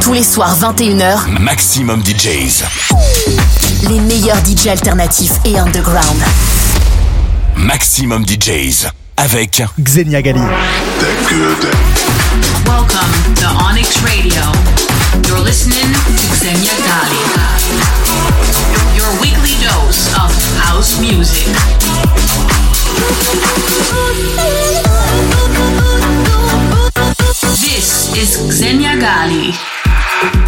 Tous les soirs 21h, Maximum DJs. Les meilleurs DJs alternatifs et underground. Maximum DJs avec Xenia Gali. Welcome to Onyx Radio. You're listening to Xenia Gali. Your weekly dose of house music. This is Xenia Gali. Yeah.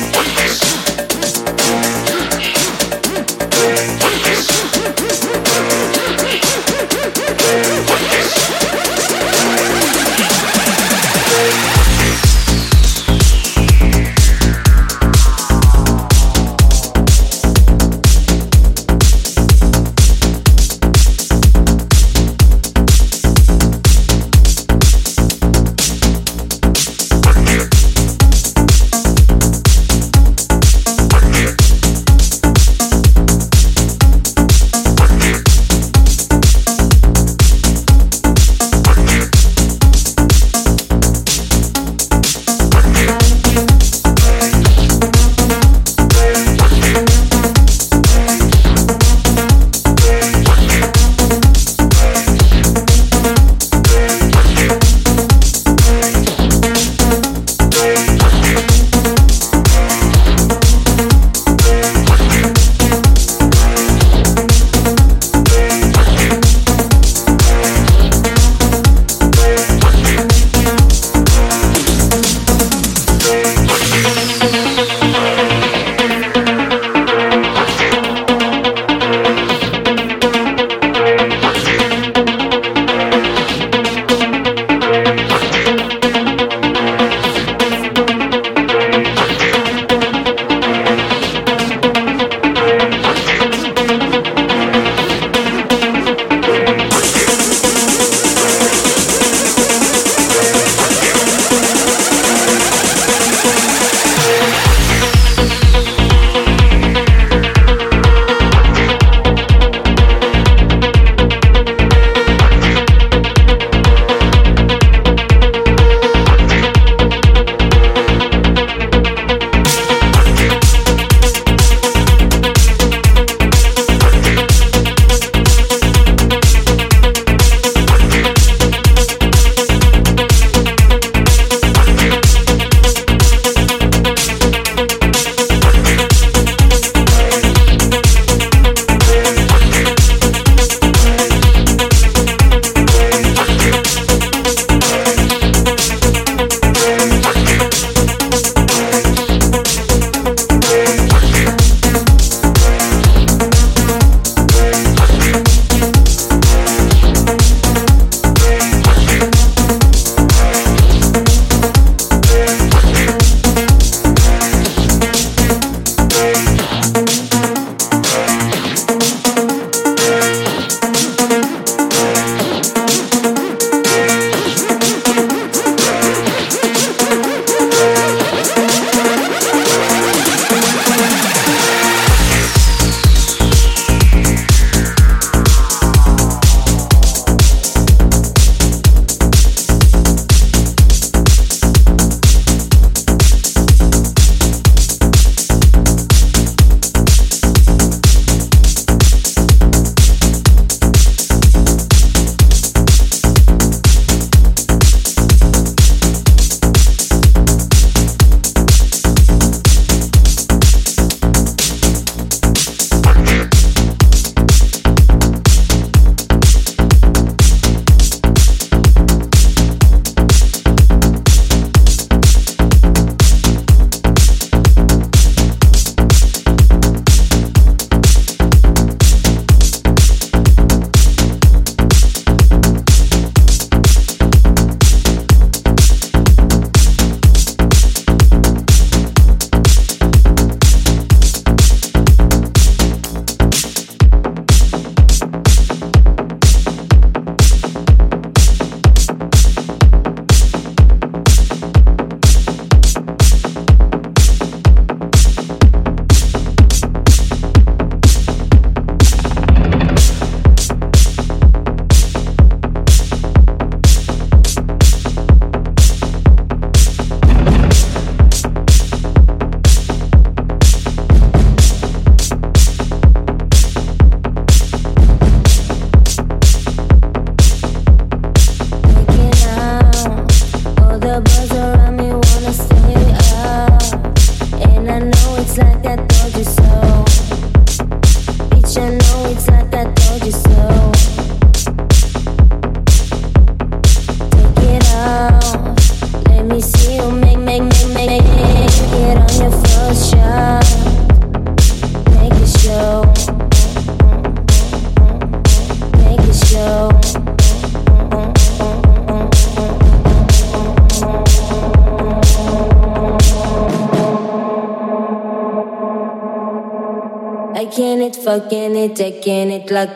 Wait.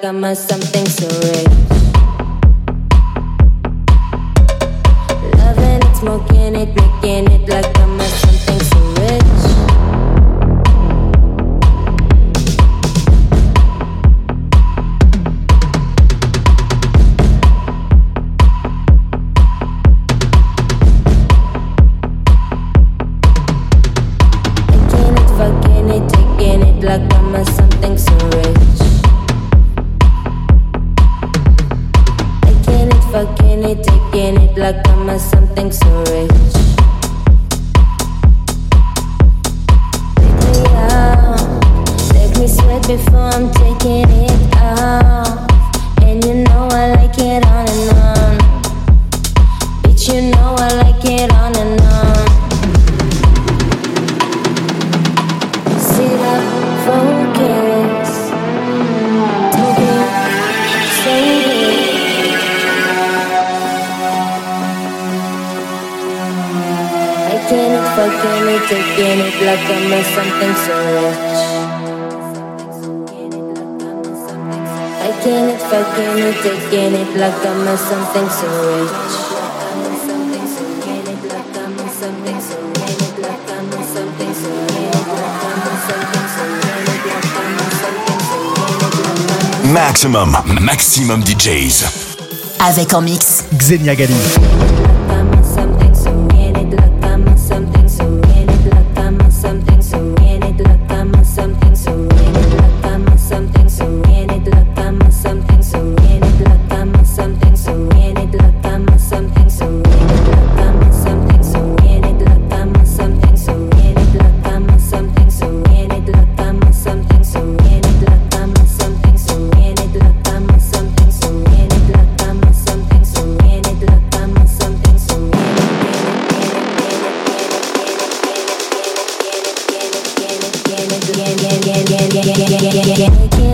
cama something Maximum, maximum DJs. Avec en mix, Xenia Gali. yeah, yeah, yeah.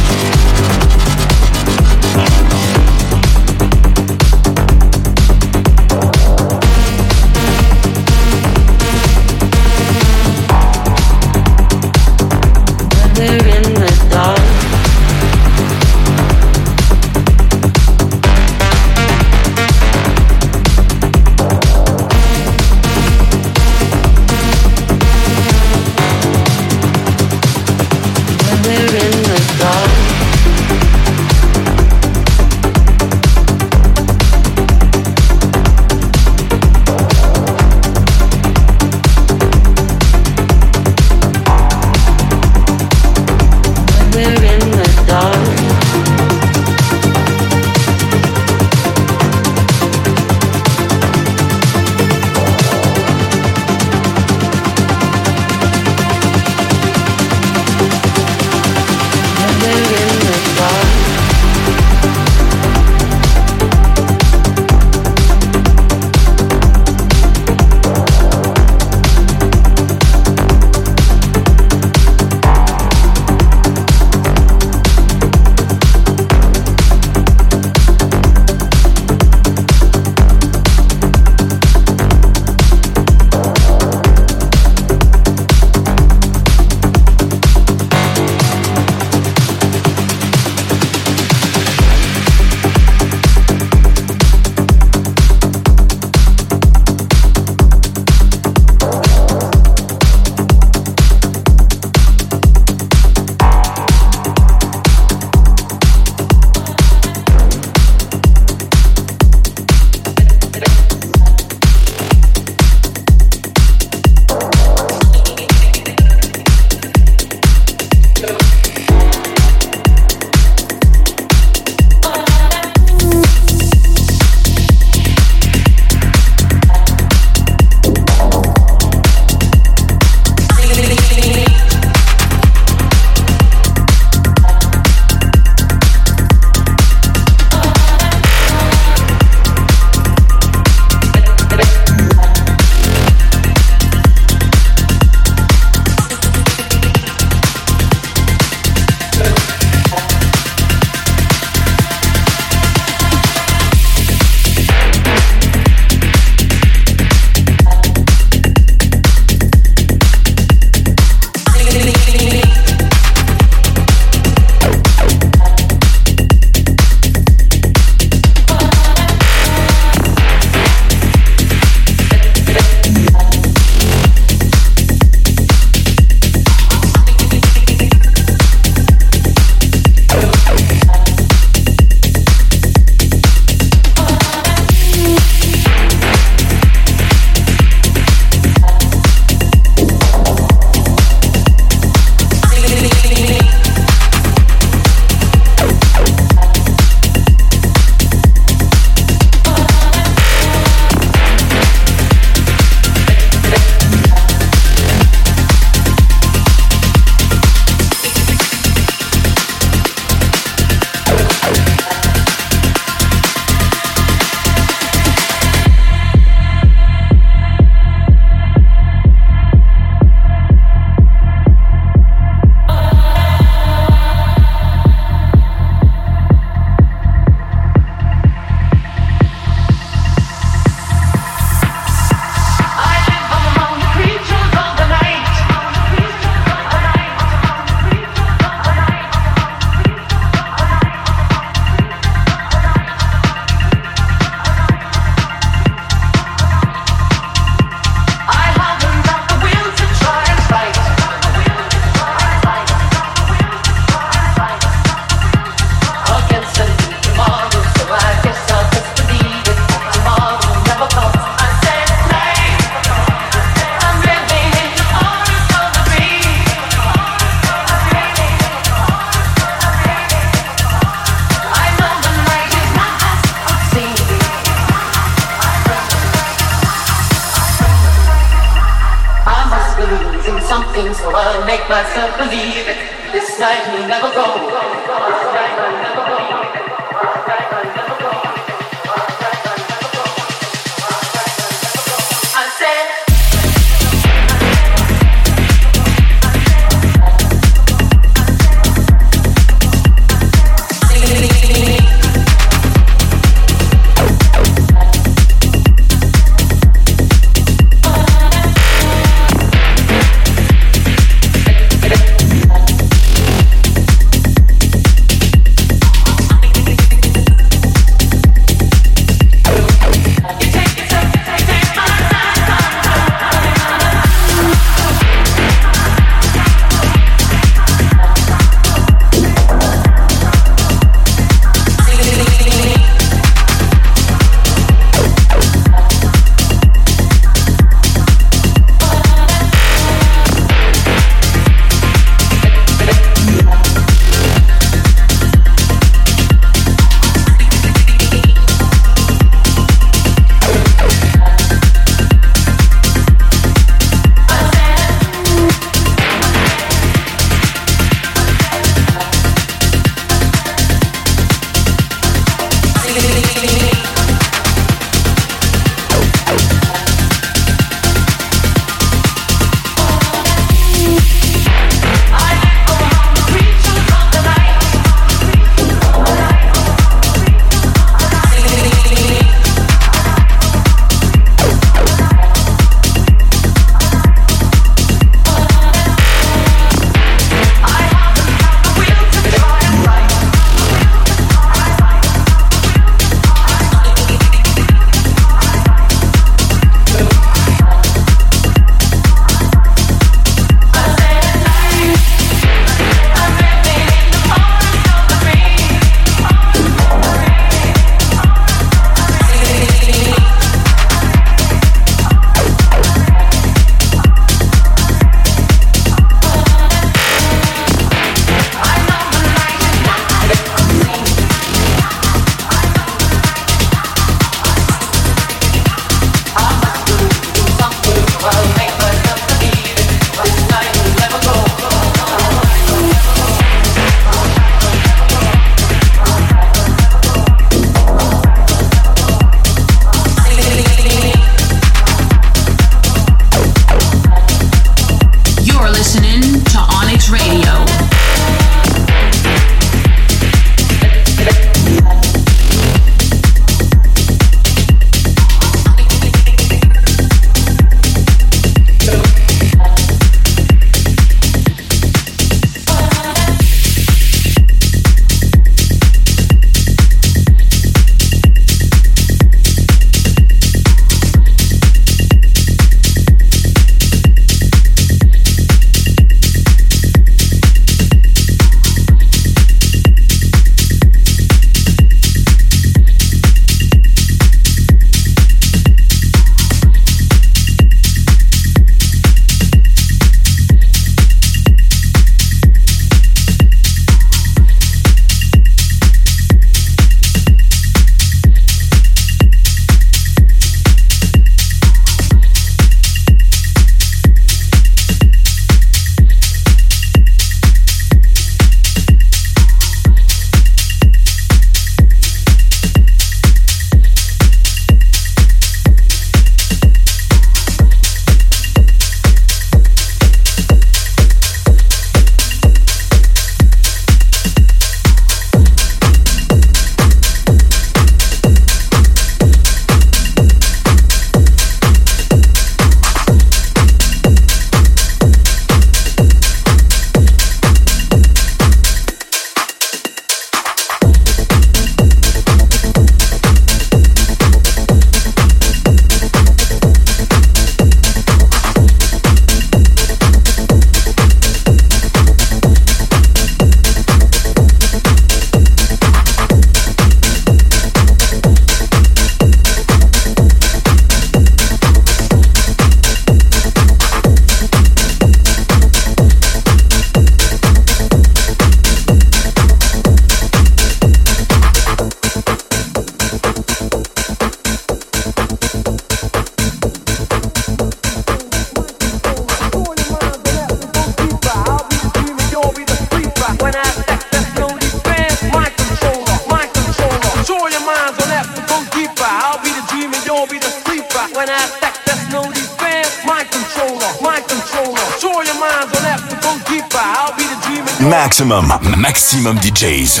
Maximum, maximum DJs.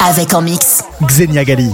Avec en mix Xenia Gali.